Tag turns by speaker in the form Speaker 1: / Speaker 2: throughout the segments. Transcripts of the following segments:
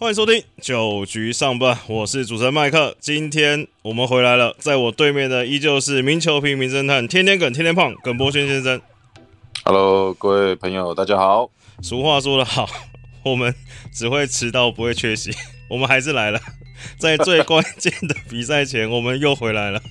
Speaker 1: 欢迎收听九局上半，我是主持人麦克。今天我们回来了，在我对面的依旧是名球评、名侦探、天天梗、天天胖耿波轩先生。
Speaker 2: Hello，各位朋友，大家好。
Speaker 1: 俗话说得好，我们只会迟到，不会缺席。我们还是来了，在最关键的比赛前，我们又回来了。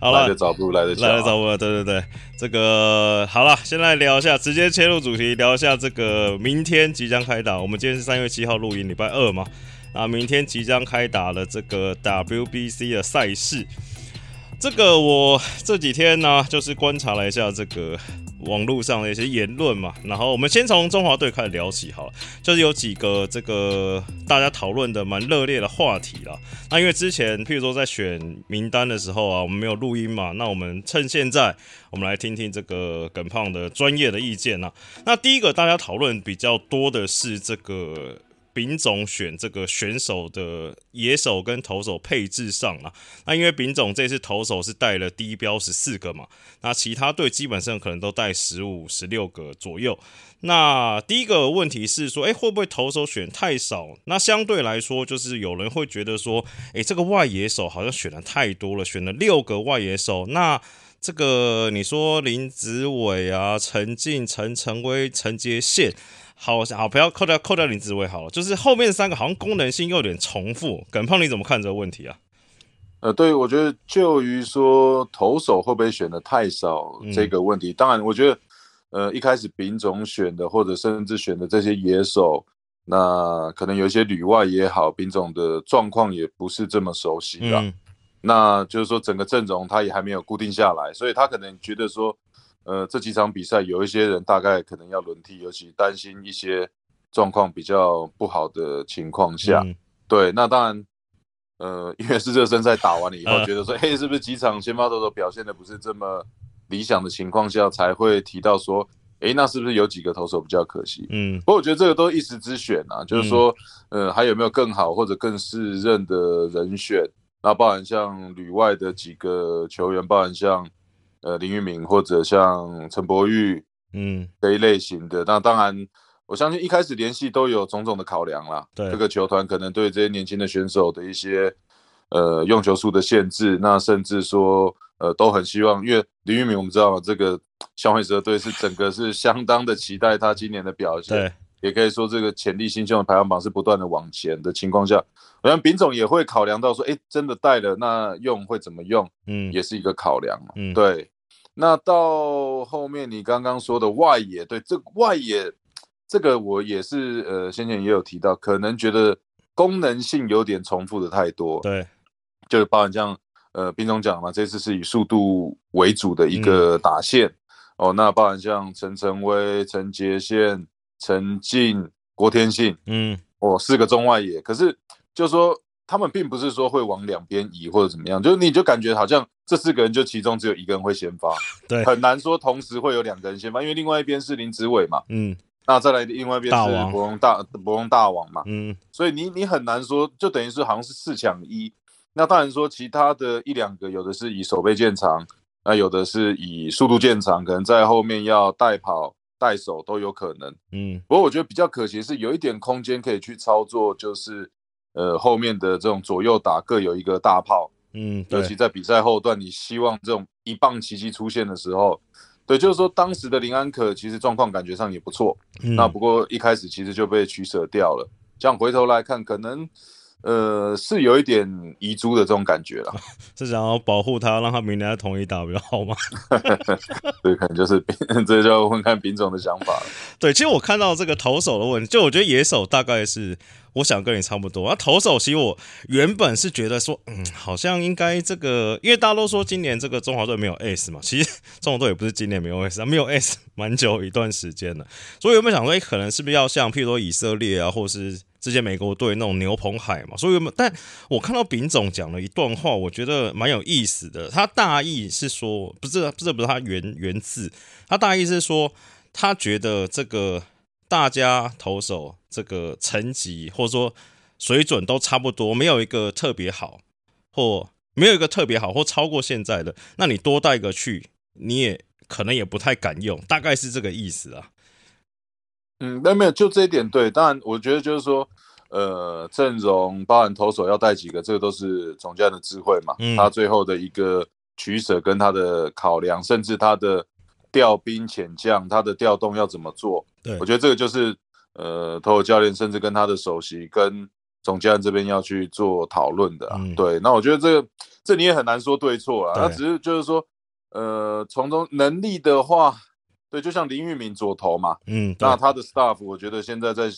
Speaker 1: 好了
Speaker 2: 来得，早不如来得巧，
Speaker 1: 来得早不了，对对对，这个好了，先来聊一下，直接切入主题，聊一下这个明天即将开打。我们今天是三月七号录音，礼拜二嘛，啊，明天即将开打了这个 WBC 的赛事。这个我这几天呢，就是观察了一下这个网络上的一些言论嘛，然后我们先从中华队开始聊起好了，就是有几个这个大家讨论的蛮热烈的话题啦。那因为之前譬如说在选名单的时候啊，我们没有录音嘛，那我们趁现在，我们来听听这个耿胖的专业的意见啊。那第一个大家讨论比较多的是这个。丙总选这个选手的野手跟投手配置上啊，那因为丙总这次投手是带了低标十四个嘛，那其他队基本上可能都带十五、十六个左右。那第一个问题是说，诶，会不会投手选太少？那相对来说，就是有人会觉得说，诶，这个外野手好像选的太多了，选了六个外野手，那。这个你说林子伟啊、陈进、陈晨威、陈杰宪，好好不要扣掉扣掉林志伟好了，就是后面三个好像功能性又有点重复。耿胖你怎么看这个问题啊？
Speaker 2: 呃，对，我觉得就于说投手会不会选的太少
Speaker 1: 嗯
Speaker 2: 这个问题，当然，我觉得呃一开始丙总选的，或者甚至选的这些野手，那可能有一些旅外也好，丙总的状况也不是这么熟悉啦。
Speaker 1: 嗯
Speaker 2: 那就是说整个阵容他也还没有固定下来，所以他可能觉得说，呃，这几场比赛有一些人大概可能要轮替，尤其担心一些状况比较不好的情况下，
Speaker 1: 嗯
Speaker 2: 对，那当然，呃，因为是热身赛打完了以后，
Speaker 1: 呃
Speaker 2: 觉得说，嘿，是不是几场先发投手表现的不是这么理想的情况下，才会提到说，诶，那是不是有几个投手比较可惜？
Speaker 1: 嗯
Speaker 2: 不过我觉得这个都一时之选啊，就是说，呃，还有没有更好或者更适任的人选？那包含像旅外的几个球员，包含像呃林玉明或者像陈柏宇
Speaker 1: 嗯
Speaker 2: 这一类型的。那当然，我相信一开始联系都有种种的考量啦。
Speaker 1: 对
Speaker 2: 这个球团可能对这些年轻的选手的一些呃用球数的限制，那甚至说呃都很希望，因为林玉明我们知道这个消费者队是整个是相当的期待他今年的表现。
Speaker 1: 对，
Speaker 2: 也可以说这个潜力新秀的排行榜是不断的往前的情况下，我想丙总也会考量到说，哎，真的带了，那用会怎么用，
Speaker 1: 嗯。
Speaker 2: 也是一个考量嘛。
Speaker 1: 嗯。
Speaker 2: 对。那到后面你刚刚说的外野，对这个外野，这个我也是呃先前也有提到，可能觉得功能性有点重复的太多，
Speaker 1: 对，
Speaker 2: 就是包含像呃兵总讲嘛，这次是以速度为主的一个打线、哦，那包含像陈晨威、陈杰宪、陈进、郭天信
Speaker 1: 嗯。
Speaker 2: 哦，四个中外野，可是就是说他们并不是说会往两边移或者怎么样，就是你就感觉好像这四个人就其中只有一个人会先发，
Speaker 1: 对，
Speaker 2: 很难说同时会有两个人先发，因为另外一边是林子伟嘛，
Speaker 1: 嗯
Speaker 2: 那再来另外一边是博龙大博龙大王嘛，
Speaker 1: 嗯
Speaker 2: 所以你你很难说，就等于是好像是四抢一。那当然说其他的一两个，有的是以手背见长，那有的是以速度见长，可能在后面要带跑带手都有可能。
Speaker 1: 嗯
Speaker 2: 不过我觉得比较可惜的是有一点空间可以去操作，就是呃后面的这种左右打各有一个大炮，
Speaker 1: 嗯，
Speaker 2: 尤其在比赛后段，你希望这种一棒奇迹出现的时候。对，就是说当时的林安可其实状况感觉上也不错，
Speaker 1: 嗯
Speaker 2: 那不过一开始其实就被取舍掉了。这样回头来看，可能呃是有一点遗珠的这种感觉了。
Speaker 1: 是想要保护他，让他明年在统一打比较好吗？
Speaker 2: 对，可能就是 这就要问看丙总的想法了。
Speaker 1: 对，其实我看到这个投手的问题，就我觉得野手大概是我想跟你差不多。那投手其实我原本是觉得说，嗯，好像应该这个，因为大家都说今年这个中华队没有 S 嘛，其实中华队也不是今年没有 S，啊，没有 S 蛮久一段时间了。所以原本想说，哎、可能是不是要像譬如说以色列啊，或是之前美国队那种牛棚海嘛？所以，但我看到丙总讲了一段话，我觉得蛮有意思的。他大意是说，不是不是不是他原原字，他大意是说。他觉得这个大家投手这个层级或者说水准都差不多，没有一个特别好，或没有一个特别好或超过现在的，那你多带一个去，你也可能也不太敢用，大概是这个意思啊。
Speaker 2: 嗯，那没有，就这一点对。当然，我觉得就是说，呃阵容包含投手要带几个，这个都是总教练的智慧嘛。
Speaker 1: 嗯
Speaker 2: 他最后的一个取舍跟他的考量，甚至他的调兵遣将，他的调动要怎么做，
Speaker 1: 对
Speaker 2: 我觉得这个就是呃投手教练甚至跟他的首席跟总教练这边要去做讨论的、啊。
Speaker 1: 嗯
Speaker 2: 对，那我觉得这个这你也很难说对错啦，
Speaker 1: 对
Speaker 2: 那只是就是说呃从中能力的话。对，就像林玉明左投嘛，
Speaker 1: 嗯，
Speaker 2: 那他的 staff，我觉得现在在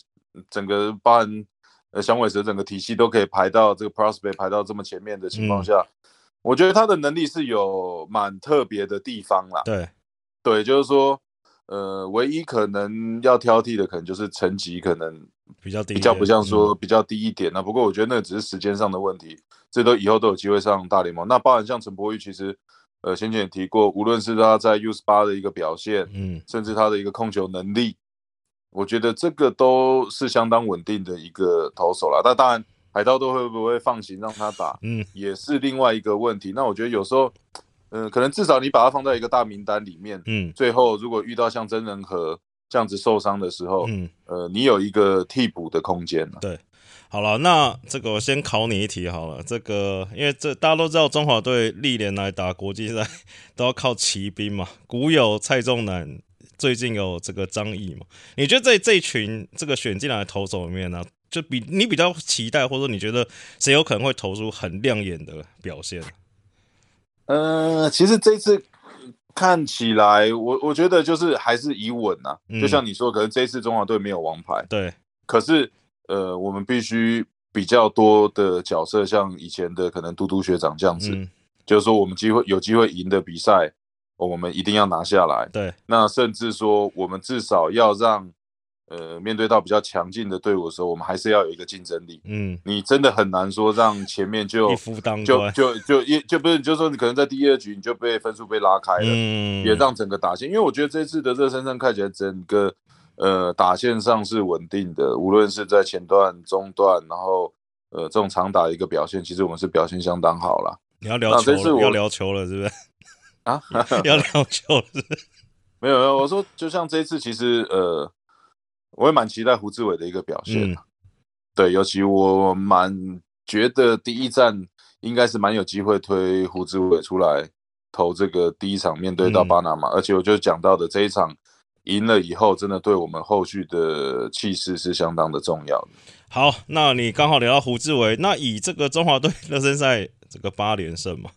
Speaker 2: 整个包含呃响尾蛇整个体系都可以排到这个 prospect 排到这么前面的情况下，我觉得他的能力是有蛮特别的地方啦。
Speaker 1: 对，
Speaker 2: 对，就是说，呃，唯一可能要挑剔的，可能就是成绩可能
Speaker 1: 比较低
Speaker 2: 比较不像说
Speaker 1: 嗯
Speaker 2: 比较低一点那、不过我觉得那个只是时间上的问题，这都以后都有机会上大联盟。那包含像陈柏宇，其实呃先前也提过，无论是他在 U 十八的一个表现，
Speaker 1: 嗯
Speaker 2: 甚至他的一个控球能力，我觉得这个都是相当稳定的一个投手啦。那当然，海盗队会不会放行让他打，
Speaker 1: 嗯
Speaker 2: 也是另外一个问题。那我觉得有时候，嗯、可能至少你把他放在一个大名单里面，
Speaker 1: 嗯
Speaker 2: 最后如果遇到像真人和这样子受伤的时候，
Speaker 1: 嗯，
Speaker 2: 呃，你有一个替补的空间了。
Speaker 1: 好了，那这个我先考你一题好了。这个因为这大家都知道，中华队历年来打国际赛都要靠骑兵嘛，古有蔡仲南，最近有这个张毅嘛。你觉得这这一群这个选进来的投手里面呢、就比你比较期待，或者说你觉得谁有可能会投出很亮眼的表现？
Speaker 2: 呃，其实这次看起来，我我觉得就是还是以稳啊，
Speaker 1: 嗯
Speaker 2: 就像你说，可能这一次中华队没有王牌，
Speaker 1: 对，
Speaker 2: 可是呃，我们必须比较多的角色，像以前的可能嘟嘟学长这样子，
Speaker 1: 嗯，
Speaker 2: 就是说我们机会有机会赢的比赛，哦我们一定要拿下来。
Speaker 1: 对，
Speaker 2: 那甚至说，我们至少要让呃面对到比较强劲的队伍的时候，我们还是要有一个竞争力。
Speaker 1: 嗯，
Speaker 2: 你真的很难说让前面就
Speaker 1: 一夫当
Speaker 2: 就
Speaker 1: 关，
Speaker 2: 就就一就不是，就是说你可能在第二局你就被分数被拉开了，
Speaker 1: 嗯，
Speaker 2: 也让整个打线，因为我觉得这次的热身赛看起来整个呃打线上是稳定的，无论是在前段、中段，然后呃这种长打的一个表现，其实我们是表现相当好了。
Speaker 1: 你要聊球了，要聊球了，是不是？
Speaker 2: 啊，
Speaker 1: 要聊球了是不是？
Speaker 2: 没有没有，我说就像这一次，其实呃我也蛮期待胡志伟的一个表现、
Speaker 1: 嗯
Speaker 2: 对，尤其我蛮觉得第一站应该是蛮有机会推胡志伟出来投这个第一场面对到
Speaker 1: 嗯
Speaker 2: 巴拿马，而且我就讲到的这一场赢了以后，真的对我们后续的气势是相当的重要。
Speaker 1: 好，那你刚好聊到胡志伟，那以这个中华队热身赛这个八连胜嘛，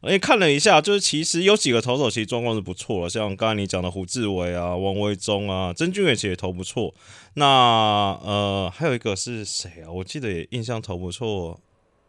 Speaker 1: 我也看了一下，就是其实有几个投手其实状况是不错的，像刚才你讲的胡志伟啊、王维忠啊、曾俊伟其实也投不错。那呃，还有一个是谁啊？我记得也印象投不错。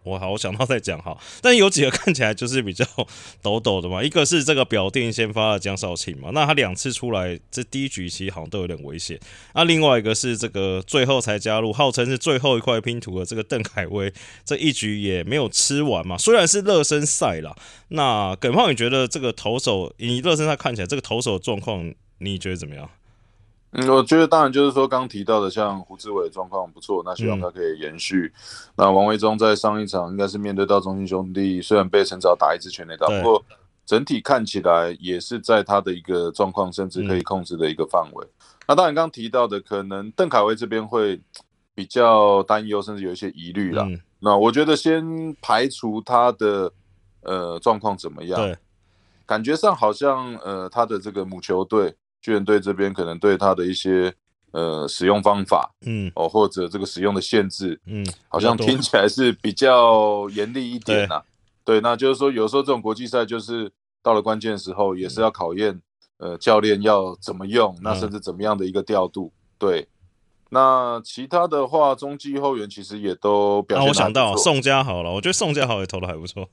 Speaker 1: 我好，我想到再讲哈，但有几个看起来就是比较 抖抖的嘛。一个是这个表定先发的江少庆嘛，那他两次出来，这第一局其实好像都有点危险。那另外一个是这个最后才加入，号称是最后一块拼图的这个邓凯威，这一局也没有吃完嘛。虽然是热身赛啦，那耿胖，你觉得这个投手，以热身赛看起来，这个投手状况，你觉得怎么样？
Speaker 2: 嗯，我觉得当然就是说刚刚提到的，像胡志伟的状况不错，那希望
Speaker 1: 嗯
Speaker 2: 他可以延续。那王维忠在上一场应该是面对到中信兄弟，虽然被陈早打一支全垒打，不过整体看起来也是在他的一个状况，甚至可
Speaker 1: 嗯
Speaker 2: 以控制的一个范围。那当然刚刚提到的，可能邓凯威这边会比较担忧，甚至有一些疑虑啦。
Speaker 1: 嗯，
Speaker 2: 那我觉得先排除他的呃状况怎么样，
Speaker 1: 对，
Speaker 2: 感觉上好像呃他的这个母球队巨人队这边可能对他的一些呃使用方法
Speaker 1: 嗯
Speaker 2: 哦或者这个使用的限制，
Speaker 1: 嗯，
Speaker 2: 好像听起来是比较严厉一点呐、对，那就是说有时候这种国际赛就是到了关键时候也是要考验呃教练要怎么用，那
Speaker 1: 嗯
Speaker 2: 甚至怎么样的一个调度，对。那其他的话，中继后援其实也都表
Speaker 1: 啊，
Speaker 2: 现、
Speaker 1: 我想到宋家豪了，我觉得宋家豪也投的还不错。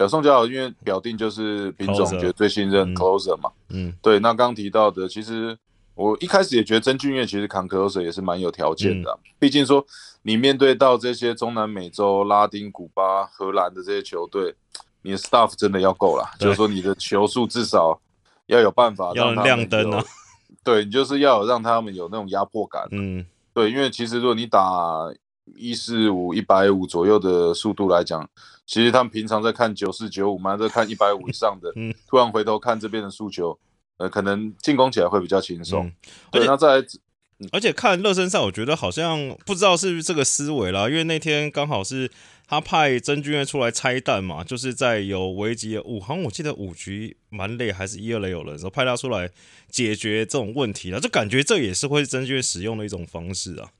Speaker 2: 表宋家豪，因为表定就是品种
Speaker 1: Closer
Speaker 2: 绝对信任
Speaker 1: 嗯。
Speaker 2: Closer 嘛，
Speaker 1: 嗯。
Speaker 2: 对，那刚提到的，其实我一开始也觉得曾俊岳其实扛 closer 也是蛮有条件的啊、毕竟说你面对到这些中南美洲、拉丁、古巴、荷兰的这些球队，你的 staff 真的要够了，就是说你的球速至少要有办法让他们
Speaker 1: 亮灯啊。
Speaker 2: 有，对你就是要有让他们有那种压迫感，
Speaker 1: 嗯。
Speaker 2: 对，因为其实如果你打一四五、一百五左右的速度来讲，其实他们平常在看九四九五嘛，在看一百五以上的，
Speaker 1: 嗯
Speaker 2: 突然回头看这边的诉求，呃，可能进攻起来会比较轻松。
Speaker 1: 嗯，
Speaker 2: 对，
Speaker 1: 且
Speaker 2: 那再来，
Speaker 1: 而且看热身赛，我觉得好像不知道是不是这个思维啦，因为那天刚好是他派曾俊岳出来拆弹嘛，就是在有危机五，好像我记得五局蛮累，还是一二垒有人的时候派他出来解决这种问题了，就感觉这也是会曾俊岳使用的一种方式啊。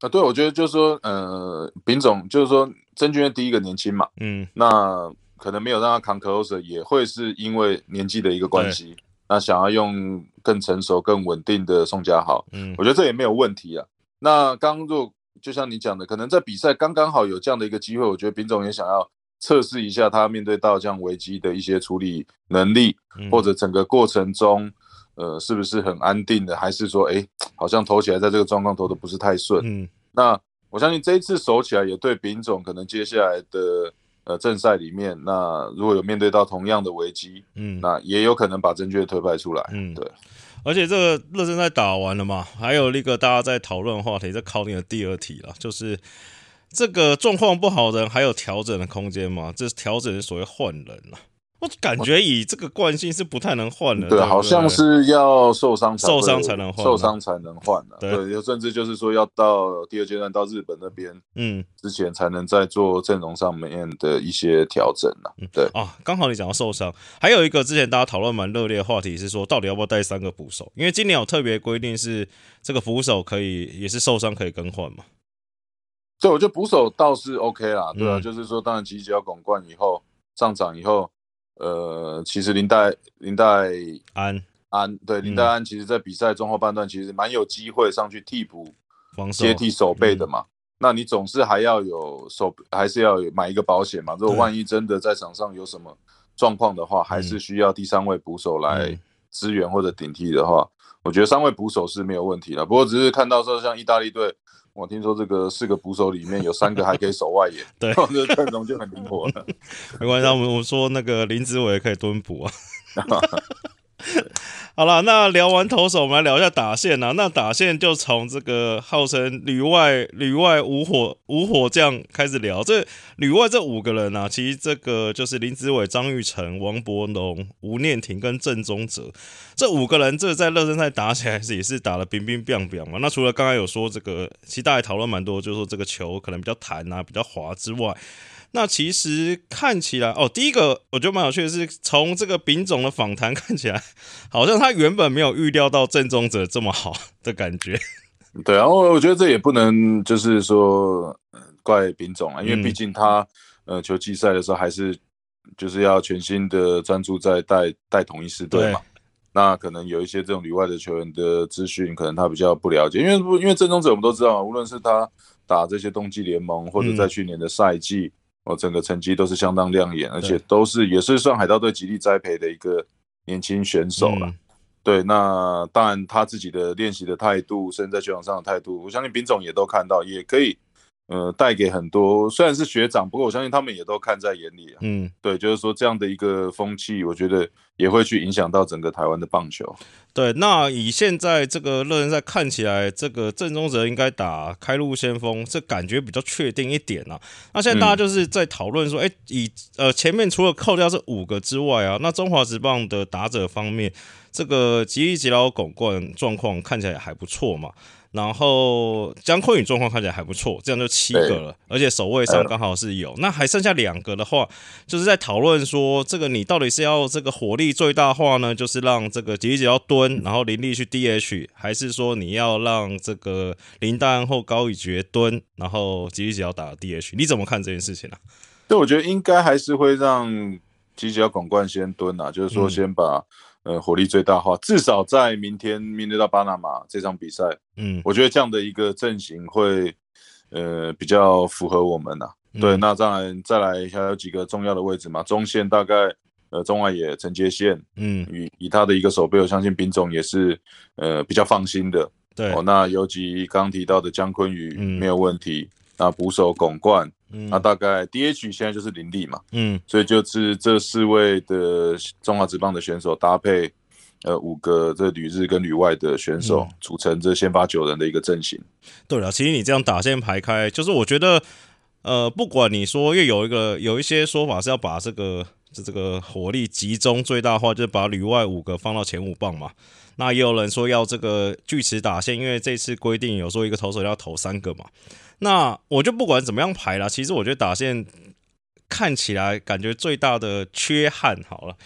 Speaker 2: 啊，对，我觉得就是说，呃，丙总就是说曾俊岳第一个年轻嘛，
Speaker 1: 嗯，
Speaker 2: 那可能没有让他扛 closer，也会是因为年纪的一个关系。那想要用更成熟、更稳定的宋家豪，
Speaker 1: 嗯
Speaker 2: 我觉得这也没有问题啊。那刚若就像你讲的，可能在比赛刚刚好有这样的一个机会，我觉得丙总也想要测试一下他面对到这样危机的一些处理能力，
Speaker 1: 嗯
Speaker 2: 或者整个过程中，呃，是不是很安定的，还是说，哎，好像投起来在这个状况投的不是太顺。
Speaker 1: 嗯
Speaker 2: 那我相信这一次守起来也对丙总可能接下来的呃正赛里面，那如果有面对到同样的危机，
Speaker 1: 嗯，
Speaker 2: 那也有可能把正确推派出来。
Speaker 1: 嗯
Speaker 2: 对，
Speaker 1: 而且这个热身赛打完了嘛，还有一个大家在讨论的话题，在考你的第二题了，就是这个状况不好的人还有调整的空间吗？这是调整是所谓换人了。我感觉以这个惯性是不太能换的，
Speaker 2: 对，
Speaker 1: 不
Speaker 2: 好像是要受伤
Speaker 1: 受伤才能换
Speaker 2: 受伤才能换的。
Speaker 1: 对
Speaker 2: 对，甚至就是说要到第二阶段到日本那边
Speaker 1: 嗯
Speaker 2: 之前，才能再做阵容上面的一些调整了。对，
Speaker 1: 啊，刚好你讲到受伤，还有一个之前大家讨论蛮热烈的话题是说，到底要不要带三个捕手？因为今年有特别规定是这个捕手可以也是受伤可以更换嘛。
Speaker 2: 对，我觉得捕手倒是 OK 啦，对啊，
Speaker 1: 嗯
Speaker 2: 就是说，当然吉吉要拱冠以后上场以后，呃，其实林黛林黛
Speaker 1: 安
Speaker 2: 安对林黛安，其实在比赛中后半段其实蛮有机会上去替补
Speaker 1: 防守
Speaker 2: 接替守备的嘛。那你总是还要有守，还是要有买一个保险嘛？如果万一真的在场上有什么状况的话，还是需要第三位捕手来
Speaker 1: 嗯
Speaker 2: 支援或者顶替的话，我觉得三位捕手是没有问题的。不过只是看到说像意大利队，我听说这个四个捕手里面有三个还可以守外野，
Speaker 1: 对
Speaker 2: 这阵容就很灵活了。
Speaker 1: 没关系，我们我们说那个林子伟可以蹲捕啊。好了，那聊完投手，我们来聊一下打线啊。那打线就从这个号称旅外旅外五火五火将开始聊。这旅外这五个人啊，其实这个就是林子伟、张玉成、王伯龙、吴念庭跟郑宗哲这五个人，这在热身赛打起来是也是打得冰冰冰冰嘛。那除了刚才有说这个，其实大家讨论蛮多，就是说这个球可能比较弹啊，比较滑之外。那其实看起来哦，第一个我觉得蛮有趣的是，从这个丙总的访谈看起来，好像他原本没有预料到正宗者这么好的感觉。
Speaker 2: 对啊，我我觉得这也不能就是说、呃怪丙总啊，因为
Speaker 1: 嗯
Speaker 2: 毕竟他、呃球季赛的时候还是就是要全心的专注在带带同一狮队嘛。那可能有一些这种里外的球员的资讯，可能他比较不了解，因为不因为正宗者我们都知道嘛，无论是他打这些冬季联盟，或者在去年的赛季，哦，整个成绩都是相当亮眼，而且都是也是算海盗队极力栽培的一个年轻选手了。
Speaker 1: 嗯
Speaker 2: 对，那当然他自己的练习的态度，甚至在球场上的态度，我相信丙总也都看到，也可以呃带给很多虽然是学长，不过我相信他们也都看在眼里啊。
Speaker 1: 嗯，
Speaker 2: 对，就是说这样的一个风气，我觉得也会去影响到整个台湾的棒球。
Speaker 1: 对。那以现在这个热身赛看起来，这个郑宗哲应该打开路先锋，这感觉比较确定一点啊。那现在大家就是在讨论说，哎、以呃前面除了扣掉这五个之外啊，那中华职棒的打者方面，这个吉利吉劳拱冠状况看起来也还不错嘛。然后江坤宇状况看起来还不错，这样就七个了，而且守卫上刚好是有。那还剩下两个的话，就是在讨论说，这个你到底是要这个火力最大化呢，就是让这个吉吉要蹲，然后林立去 DH，还是说你要让这个林丹或高宇杰蹲，然后吉吉要打 DH？你怎么看这件事情啊？
Speaker 2: 对，我觉得应该还是会让吉吉要广冠先蹲啊，就是说
Speaker 1: 嗯
Speaker 2: 先把、呃火力最大化，至少在明天面对到巴拿马这场比赛，
Speaker 1: 嗯，
Speaker 2: 我觉得这样的一个阵型会呃比较符合我们呐、对，
Speaker 1: 嗯
Speaker 2: 那当然再来还有几个重要的位置嘛，中线大概呃中外野承接线，
Speaker 1: 嗯，
Speaker 2: 以以他的一个手背，我相信丙总也是呃比较放心的。
Speaker 1: 对。
Speaker 2: 哦，，那尤其刚刚提到的姜昆宇
Speaker 1: 嗯。
Speaker 2: 没有问题，那捕手巩冠，
Speaker 1: 嗯
Speaker 2: 那大概 DH 现在就是林立嘛，
Speaker 1: 嗯
Speaker 2: 所以就是这四位的中华职棒的选手搭配。呃，五个这旅日跟旅外的选手
Speaker 1: 嗯
Speaker 2: 组成这先发九人的一个阵型。
Speaker 1: 对了，其实你这样打线排开，就是我觉得，呃，不管你说，因为有一个有一些说法是要把这个这这个火力集中最大化，就是把旅外五个放到前五棒嘛。那也有人说要这个锯齿打线，因为这次规定有说一个投手要投三个嘛。那我就不管怎么样排啦，其实我觉得打线看起来感觉最大的缺憾，好了。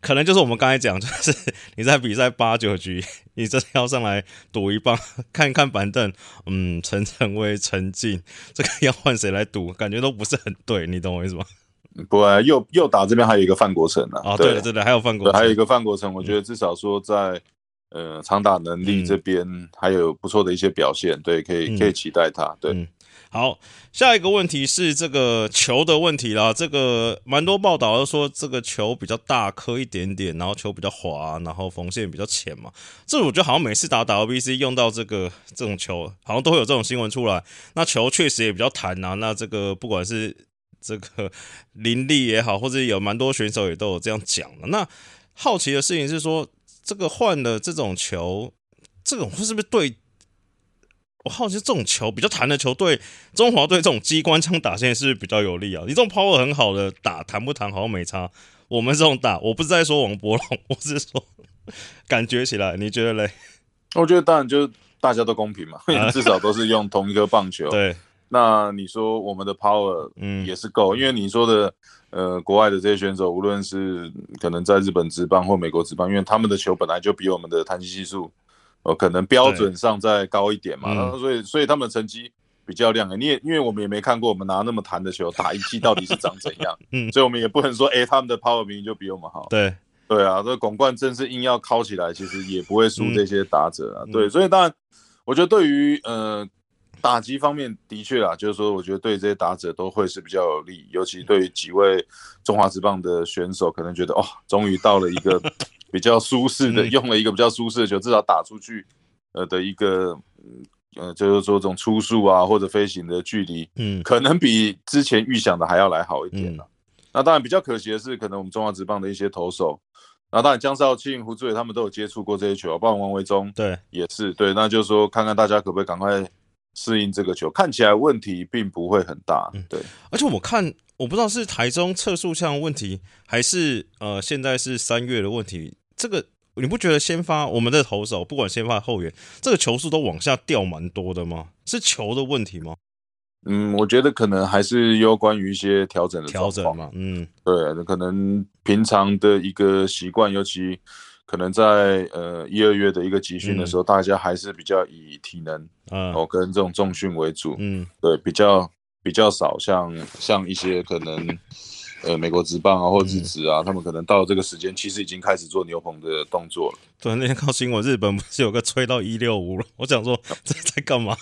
Speaker 1: 可能就是我们刚才讲，就是你在比赛八九局，你真的要上来赌一棒，看看板凳，嗯，陈晨威、陈静，这个要换谁来赌，感觉都不是很对，你懂我意思吗？
Speaker 2: 不，右右打这边还有一个范国成呢。
Speaker 1: 啊，对对对，还有范国，
Speaker 2: 还有一个范国成，我觉得至少说在呃长打能力这边还有不错的一些表现，对，可以可以期待他，对。
Speaker 1: 好，下一个问题是这个球的问题啦。这个蛮多报道都说这个球比较大颗一点点，然后球比较滑，然后缝线比较浅嘛。这我觉得好像每次打 WBC 用到这个这种球，好像都会有这种新闻出来。那球确实也比较弹啊。那这个不管是这个 林立也好，或者有蛮多选手也都有这样讲的。那好奇的事情是说，这个换了这种球，这种是不是对？我好奇这种球比较弹的球队，中华队这种机关枪打线是不是比较有利啊？你这种 power 很好的打弹不弹好像没差。我们这种打，我不是在说王博龙，我是说感觉起来，你觉得嘞？
Speaker 2: 我觉得当然就是大家都公平嘛，至少都是用同一个棒球。
Speaker 1: 对，
Speaker 2: 那你说我们的 power 嗯也是够，因为你说的呃国外的这些选手，无论是可能在日本职棒或美国职棒，因为他们的球本来就比我们的弹性系数。呃，可能标准上再高一点嘛，所以所以他们成绩比较亮。你也因为我们也没看过我们拿那么弹的球打一季到底是长怎样，嗯，所以我们也不能说哎他们的 power 明明就比我们好。
Speaker 1: 对
Speaker 2: 对啊，这拱冠真是硬要敲起来，其实也不会输这些打者啊。对，所以当然我觉得对于呃打击方面的确啊，就是说我觉得对这些打者都会是比较有利，尤其对于几位中华职棒的选手，可能觉得哦，终于到了一个。比较舒适的，用了一个比较舒适的球，至少打出去，呃的一个，呃，就是说这种出速啊或者飞行的距离，嗯，可能比之前预想的还要来好一点了。那当然比较可惜的是，可能我们中华职棒的一些投手，那当然江少庆、胡志伟他们都有接触过这些球，包括王维忠，
Speaker 1: 对，
Speaker 2: 也是对。那就是说，看看大家可不可以赶快适应这个球，看起来问题并不会很大，对。
Speaker 1: 而且我看，我不知道是台中测速项问题，还是呃现在是三月的问题。这个你不觉得先发我们的投手不管先发后援，这个球速都往下掉蛮多的吗？是球的问题吗？
Speaker 2: 嗯，我觉得可能还是有关于一些调整的
Speaker 1: 调整嘛。嗯，
Speaker 2: 对，可能平常的一个习惯，尤其可能在呃一二月的一个集训的时候，大家还是比较以体能哦跟这种重训为主。嗯，对，比较比较少像像一些可能。呃，美国职棒啊，或日职啊，他们可能到这个时间，其实已经开始做牛棚的动作了。
Speaker 1: 对，那天看新闻，日本不是有个吹到一六五了？我想说，这在干嘛？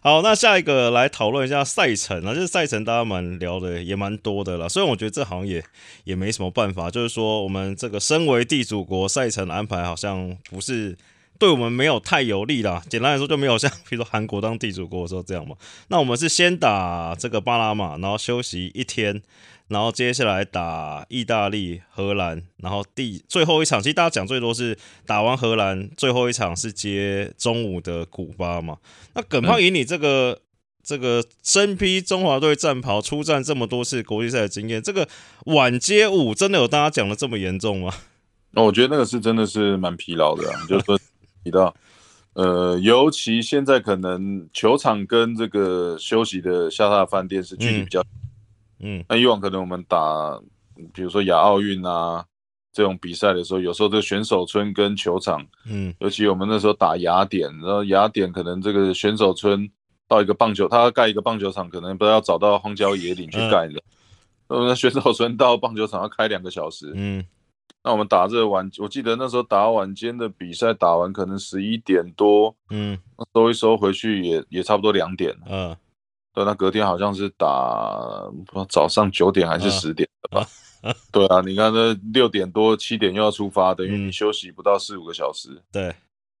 Speaker 1: 好，那下一个来讨论一下赛程啊，就是赛程大家蛮聊的也蛮多的了。虽然我觉得这好像也也没什么办法，就是说我们这个身为地主国，赛程安排好像不是。对我们没有太有利啦。简单来说，就没有像比如说韩国当地主国的时候这样嘛。那我们是先打这个巴拿马，然后休息一天，然后接下来打意大利、荷兰，然后第最后一场，其实大家讲最多是打完荷兰，最后一场是接中午的古巴嘛。那耿胖以你这个这个身披中华队战袍出战这么多次国际赛的经验，这个晚接五真的有大家讲的这么严重吗？
Speaker 2: 那我觉得那个是真的是蛮疲劳的，就是说。提到，呃，尤其现在可能球场跟这个休息的下榻饭店是距离比较，嗯，那以往可能我们打，比如说亚奥运啊这种比赛的时候，有时候这个选手村跟球场，嗯，尤其我们那时候打雅典，然后雅典可能这个选手村到一个棒球，他要盖一个棒球场，可能不知道要找到荒郊野岭去盖的，那选手村到棒球场要开两个小时，嗯。那我们打这晚，我记得那时候打晚间的比赛，打完可能十一点多，嗯，收一收回去也也差不多两点，嗯，对，那隔天好像是打早上九点还是十点的吧？对啊，你看这六点多七点又要出发，等于你休息不到四五个小时，
Speaker 1: 对，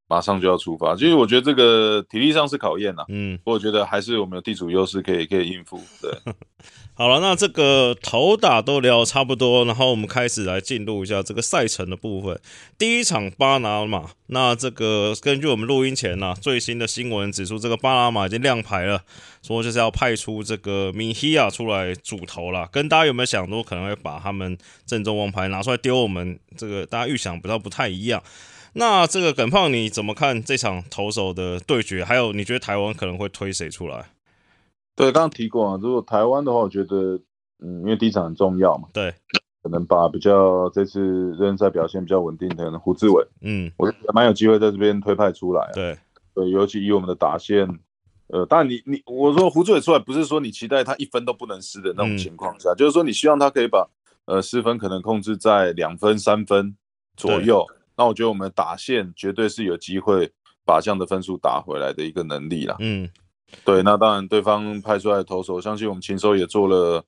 Speaker 2: 马上就要出发。其实我觉得这个体力上是考验呐，
Speaker 1: 嗯，
Speaker 2: 我觉得还是我们有地主优势可以可以应付。对，
Speaker 1: 好了，那这个头打都聊差不多，然后我们开始来进入一下这个赛程的部分。第一场巴拿马，那这个根据我们录音前呢最新的新闻指出，这个巴拿马已经亮牌了，说就是要派出这个米希亚出来主头了。跟大家有没有想过可能会把他们正宗王牌拿出来丢我们？这个大家预想不到不太一样。那这个耿胖你怎么看这场投手的对决？还有你觉得台湾可能会推谁出来？
Speaker 2: 对，刚刚提过啊，如果台湾的话，我觉得，嗯，因为第一场很重要嘛，
Speaker 1: 对，
Speaker 2: 可能把比较这次热身赛表现比较稳定的可能胡志伟，
Speaker 1: 嗯，
Speaker 2: 我觉得蛮有机会在这边推派出来、啊。
Speaker 1: 对，
Speaker 2: 对，尤其以我们的打线，呃，当然你你我说胡志伟出来，不是说你期待他一分都不能失的那种
Speaker 1: 嗯
Speaker 2: 情况下，就是说你希望他可以把呃失分可能控制在两分三分左右。那我觉得我们打线绝对是有机会把这样的分数打回来的一个能力啦。
Speaker 1: 嗯，
Speaker 2: 对，那当然对方派出来的投手，相信我们禽收也做了，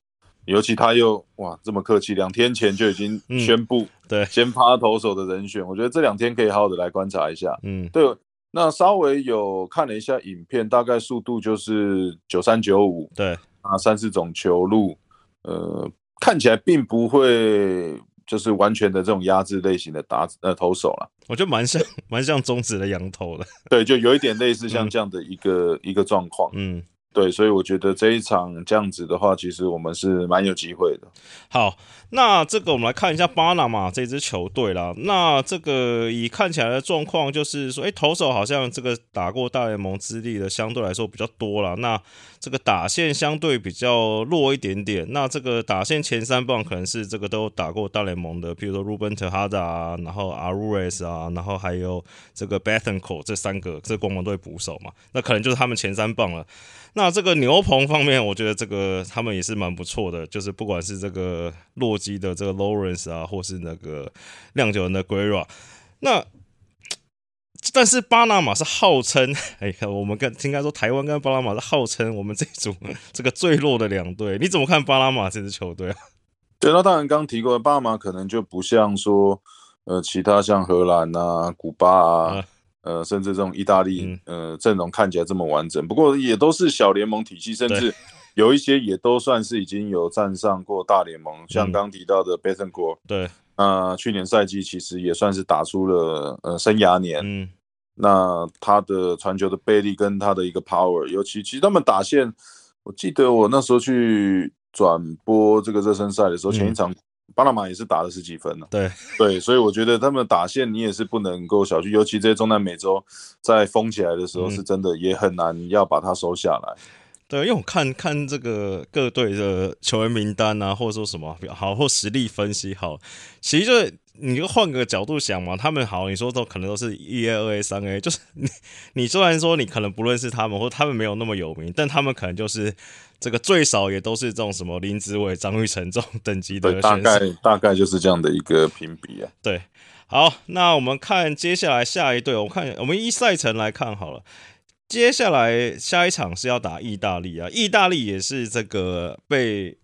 Speaker 2: 尤其他又哇这么客气，两天前就已经
Speaker 1: 嗯
Speaker 2: 宣布
Speaker 1: 对，
Speaker 2: 先发投手的人选，我觉得这两天可以好好的来观察一下。
Speaker 1: 嗯，
Speaker 2: 对，那稍微有看了一下影片，大概速度就是九三九五
Speaker 1: 对，
Speaker 2: 啊，三四种球路，呃，看起来并不会就是完全的这种压制类型的打呃投手了。
Speaker 1: 我觉得蛮像 蛮像中指的羊头了，
Speaker 2: 对，就有一点类似像
Speaker 1: 嗯
Speaker 2: 这样的一个、一个状况。
Speaker 1: 嗯。
Speaker 2: 对，所以我觉得这一场这样子的话，其实我们是蛮有机会的。
Speaker 1: 好，那这个我们来看一下巴拿马这支球队啦。那这个以看起来的状况，就是说，诶，投手好像这个打过大联盟资历的相对来说比较多了。那这个打线相对比较弱一点点。那这个打线前三棒可能是这个都打过大联盟的，比如说 Ruben Tejada 啊，然后 Arures 啊，然后还有这个 Bethencourt 这三个这光芒队捕手嘛，那可能就是他们前三棒了。那这个牛棚方面，我觉得这个他们也是蛮不错的，就是不管是这个洛基的这个 Lawrence 啊，或是那个酿酒人的 Guerra，那 但是巴拿马是号称，哎，我们跟应该说台湾跟巴拿马是号称我们这一组 这个最弱的两队，你怎么看巴拿马这支球队啊？
Speaker 2: 对，那当然刚提过，巴拿马可能就不像说，呃，其他像荷兰啊、古巴啊。
Speaker 1: 啊
Speaker 2: 呃，甚至这种意大利
Speaker 1: 嗯，
Speaker 2: 呃，阵容看起来这么完整，不过也都是小联盟体系，甚至有一些也都算是已经有站上过大联盟，像
Speaker 1: 嗯。
Speaker 2: 刚提到的 Bethencourt，
Speaker 1: 对，
Speaker 2: 那去年赛季其实也算是打出了呃生涯年，
Speaker 1: 嗯。
Speaker 2: 那他的传球的背力跟他的一个 power，尤其其实他们打线，我记得我那时候去转播这个热身赛的时候，
Speaker 1: 嗯
Speaker 2: 前一场巴拿马也是打了十几分呢、
Speaker 1: 对，
Speaker 2: 对，所以我觉得他们打线你也是不能够小觑，尤其这些中南美洲在封起来的时候，
Speaker 1: 嗯。
Speaker 2: 是真的也很难要把它收下来。
Speaker 1: 对，因为我看看这个各队的球员名单啊，或者说什么好或实力分析好，其实就是你就换个角度想嘛，他们好，你说都可能都是一 A、二 A、三 A，就是你你虽然说你可能不认识他们，或他们没有那么有名，但他们可能就是这个最少也都是这种什么林子伟、张玉成这种等级的
Speaker 2: 对，大。概大概就是这样的一个评比啊。
Speaker 1: 对，好，那我们看接下来下一队，我看我们依赛程来看好了。接下来下一场是要打意大利啊，意大利也是这个被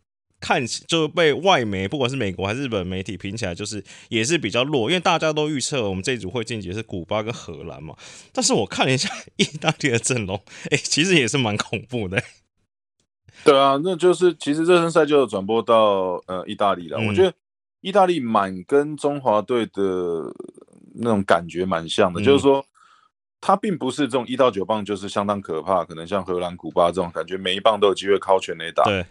Speaker 1: 看起就被外媒不管是美国还是日本媒体评起来就是也是比较弱，因为大家都预测我们这一组会晋级是古巴跟荷兰嘛。但是我看了一下意大利的阵容，哎、其实也是蛮恐怖的、
Speaker 2: 对啊，那就是其实热身赛就有转播到呃意大利了。
Speaker 1: 嗯
Speaker 2: 我觉得意大利蛮跟中华队的那种感觉蛮像的，
Speaker 1: 嗯
Speaker 2: 就是说他并不是这种一到九棒就是相当可怕，可能像荷兰、古巴这种感觉，每一棒都有机会靠全垒打。
Speaker 1: 对，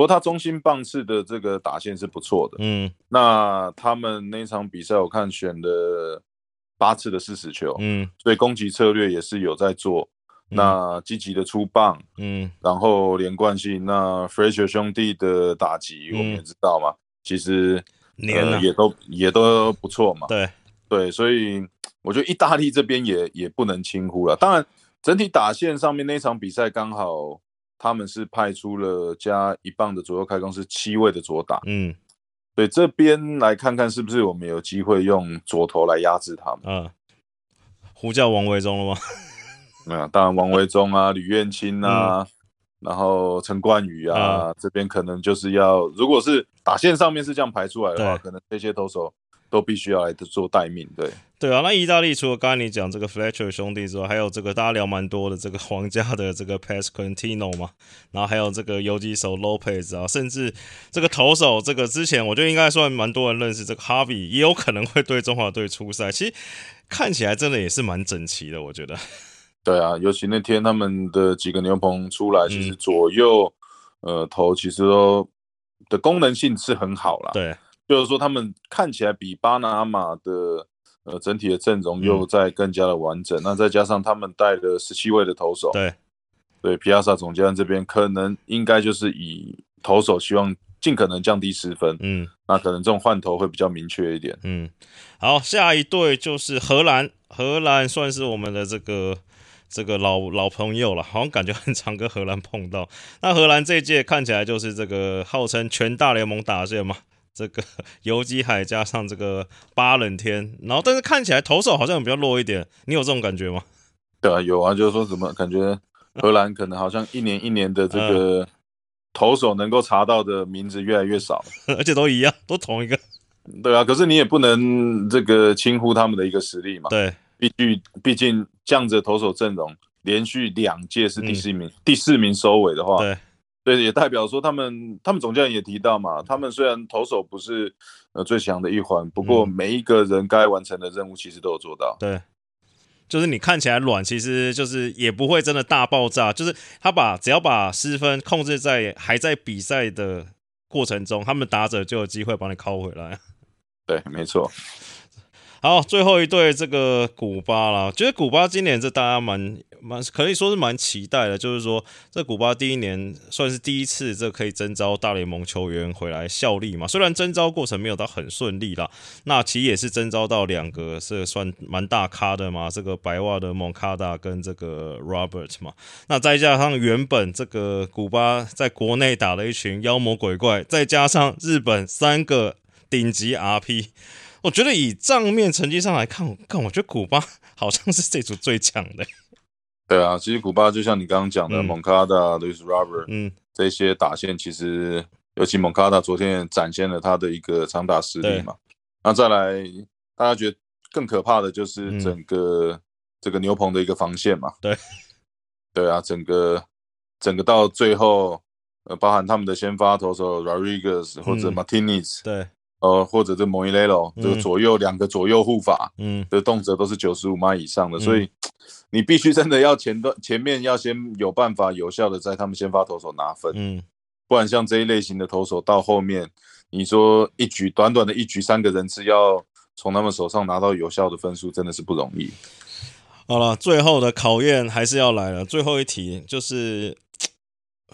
Speaker 2: 不过他中心棒次的这个打线是不错的。
Speaker 1: 嗯
Speaker 2: 那他们那场比赛我看选了八次的四十球，
Speaker 1: 嗯
Speaker 2: 所以攻击策略也是有在做。那积极的出棒，
Speaker 1: 嗯
Speaker 2: 然后连贯性，那 Fraser 兄弟的打击
Speaker 1: 嗯
Speaker 2: 我们也知道嘛，其实
Speaker 1: 年啊
Speaker 2: 呃也都也都不错嘛。
Speaker 1: 对，
Speaker 2: 对，所以我觉得意大利这边也也不能轻忽了。当然，整体打线上面那场比赛刚好他们是派出了加一棒的左右开弓，是七位的左打。
Speaker 1: 嗯
Speaker 2: 对，这边来看看是不是我们有机会用左投来压制他们。
Speaker 1: 嗯，呼叫王维忠了吗？
Speaker 2: 没有，当然王维忠啊、吕彦青啊，然后陈冠宇啊，这边可能就是要，如果是打线上面是这样排出来的话，可能这些投手都必须要来做待命。对，
Speaker 1: 对啊，那意大利除了刚才你讲这个 Fletcher 兄弟之外，还有这个大家聊蛮多的这个 皇家的这个 Pasquantino 嘛，然后还有这个游击手 Lopez 啊，甚至这个投手这个之前我觉得应该算蛮多人认识这个 Harvey，也有可能会对中华队出赛。其实看起来真的也是蛮整齐的，我觉得。
Speaker 2: 对啊，尤其那天他们的几个牛棚出来，其实左右呃投其实都的功能性是很好啦。
Speaker 1: 对，
Speaker 2: 就是说他们看起来比巴拿马的。呃，整体的阵容又在更加的完整，那再加上他们带了十七位的投手，
Speaker 1: 对，
Speaker 2: 对，皮亚萨总教练这边可能应该就是以投手希望尽可能降低失分，嗯，那可能这种换头会比较明确一点，
Speaker 1: 嗯，好，下一队就是荷兰，荷兰算是我们的这个这个老老朋友了，好像感觉很常跟荷兰碰到，那荷兰这一届看起来就是这个号称全大联盟打线嘛。这个 游击海加上这个八冷天，然后但是看起来投手好像比较弱一点，你有这种感觉吗？
Speaker 2: 对啊，有啊，就是说什么感觉荷兰可能好像一年一年的这个投手能够查到的名字越来越少，
Speaker 1: 而且都一样，都同一个。
Speaker 2: 对啊，可是你也不能这个轻忽他们的一个实力嘛。
Speaker 1: 对，
Speaker 2: 毕竟毕竟这样子投手阵容连续两届是第四名，第四名收尾的话。
Speaker 1: 对。
Speaker 2: 对，也代表说他们，他们总教练也提到嘛，他们虽然投手不是呃最强的一环，不过每一个人该完成的任务其实都有做到。
Speaker 1: 对，就是你看起来软，其实就是也不会真的大爆炸，就是他把只要把失分控制在还在比赛的过程中，他们打者就有机会帮你拷回来。
Speaker 2: 对，没错。
Speaker 1: 好，最后一对这个古巴啦，觉得古巴今年这大家蛮蛮可以说是蛮期待的，就是说这古巴第一年算是第一次这可以征召大联盟球员回来效力嘛，虽然征召过程没有到很顺利啦，那其实也是征召到两个是算蛮大咖的嘛，这个白袜的蒙卡达跟这个 Robert 嘛，那再加上原本这个古巴在国内打了一群妖魔鬼怪，再加上日本三个顶级 RP。我觉得以账面成绩上来看，看我觉得古巴 好像是这组最强的。
Speaker 2: 对啊，其实古巴就像你刚刚讲的，蒙卡达、Luis Robert，嗯，这些打线其实，尤其蒙卡达昨天展现了他的一个长打实力嘛。那再来，大家觉得更可怕的就是整个这个牛棚的一个防线嘛。
Speaker 1: 对，
Speaker 2: 对啊，整个整个到最后，呃，包含他们的先发投手 Rodriguez 或者 Martinez，
Speaker 1: 对。
Speaker 2: 呃，或者这蒙伊雷罗，这个左右两个左右护法，嗯，的动辄都是九十五码以上的，所以你必须真的要前段前面要先有办法有效的在他们先发投手拿分，嗯，不然像这一类型的投手到后面，你说一局短短的一局三个人次要从他们手上拿到有效的分数，真的是不容易。
Speaker 1: 好了，最后的考验还是要来了，最后一题就是。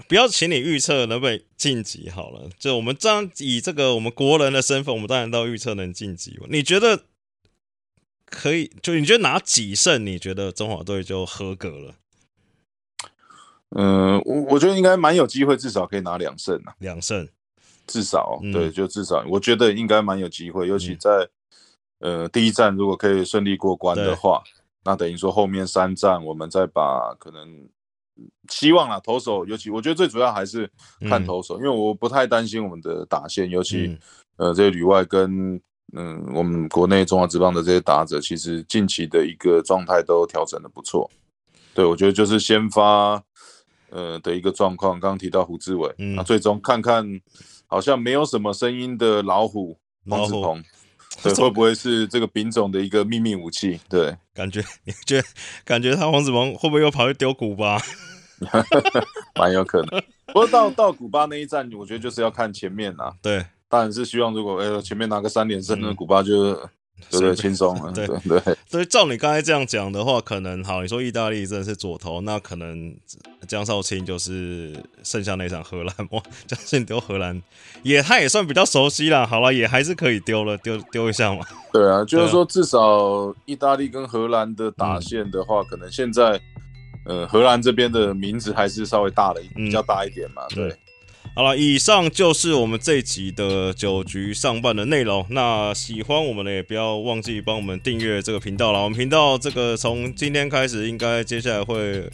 Speaker 1: 不要请你预测能不能晋级好了，就我们这样以这个我们国人的身份，我们当然都预测能晋级。你觉得可以？就你觉得拿几胜？你觉得中华队就合格了？
Speaker 2: 嗯，我我觉得应该蛮有机会，至少可以拿两胜啊。
Speaker 1: 两胜，
Speaker 2: 至少对，就至少我觉得应该蛮有机会，尤其在呃第一站如果可以顺利过关的话，那等于说后面三站我们再把可能。希望啊，投手尤其，我觉得最主要还是看投手，因为我不太担心我们的打线，尤其呃这些旅外跟嗯我们国内中华职棒的这些打者，其实近期的一个状态都调整的不错。对，我觉得就是先发呃的一个状况，刚刚提到胡志伟，那最终看看好像没有什么声音的老虎黄子鹏，对，会不会是这个丙种的一个秘密武器？对，
Speaker 1: 感觉你觉得感觉他黄子萌会不会又跑去丢古巴？
Speaker 2: 蛮有可能，不过到到古巴那一站，我觉得就是要看前面啊。
Speaker 1: 对，
Speaker 2: 当然是希望如果哎前面拿个三连胜，那古巴就 对对轻松了。对对，
Speaker 1: 所以照你刚才这样讲的话，可能好，你说意大利真的是左投，那可能江少卿就是剩下那场荷兰哇，江少卿丢荷兰也他也算比较熟悉了。好了，也还是可以丢了，丢丢一下嘛。
Speaker 2: 对啊，就是说至少意大利跟荷兰的打线的话，可能现在。呃，荷兰这边的名字还是稍微大了一比较大一点嘛。对，
Speaker 1: 好了，以上就是我们这一集的九局上半的内容。那喜欢我们的也不要忘记帮我们订阅这个频道了。我们频道这个从今天开始，应该接下来会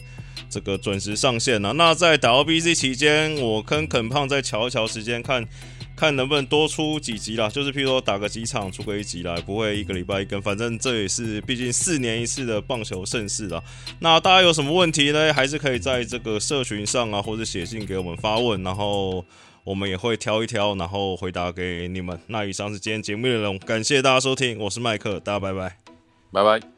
Speaker 1: 这个准时上线了。那在打 OBC 期间，我跟肯胖再瞧一瞧时间，看看能不能多出几集啦，就是譬如说打个几场出个一集来，不会一个礼拜一更，反正这也是毕竟四年一次的棒球盛事啦。那大家有什么问题呢？还是可以在这个社群上啊，或者写信给我们发问，然后我们也会挑一挑，然后回答给你们。那以上是今天节目内容，感谢大家收听，我是麦克，大家拜拜，
Speaker 2: 拜拜。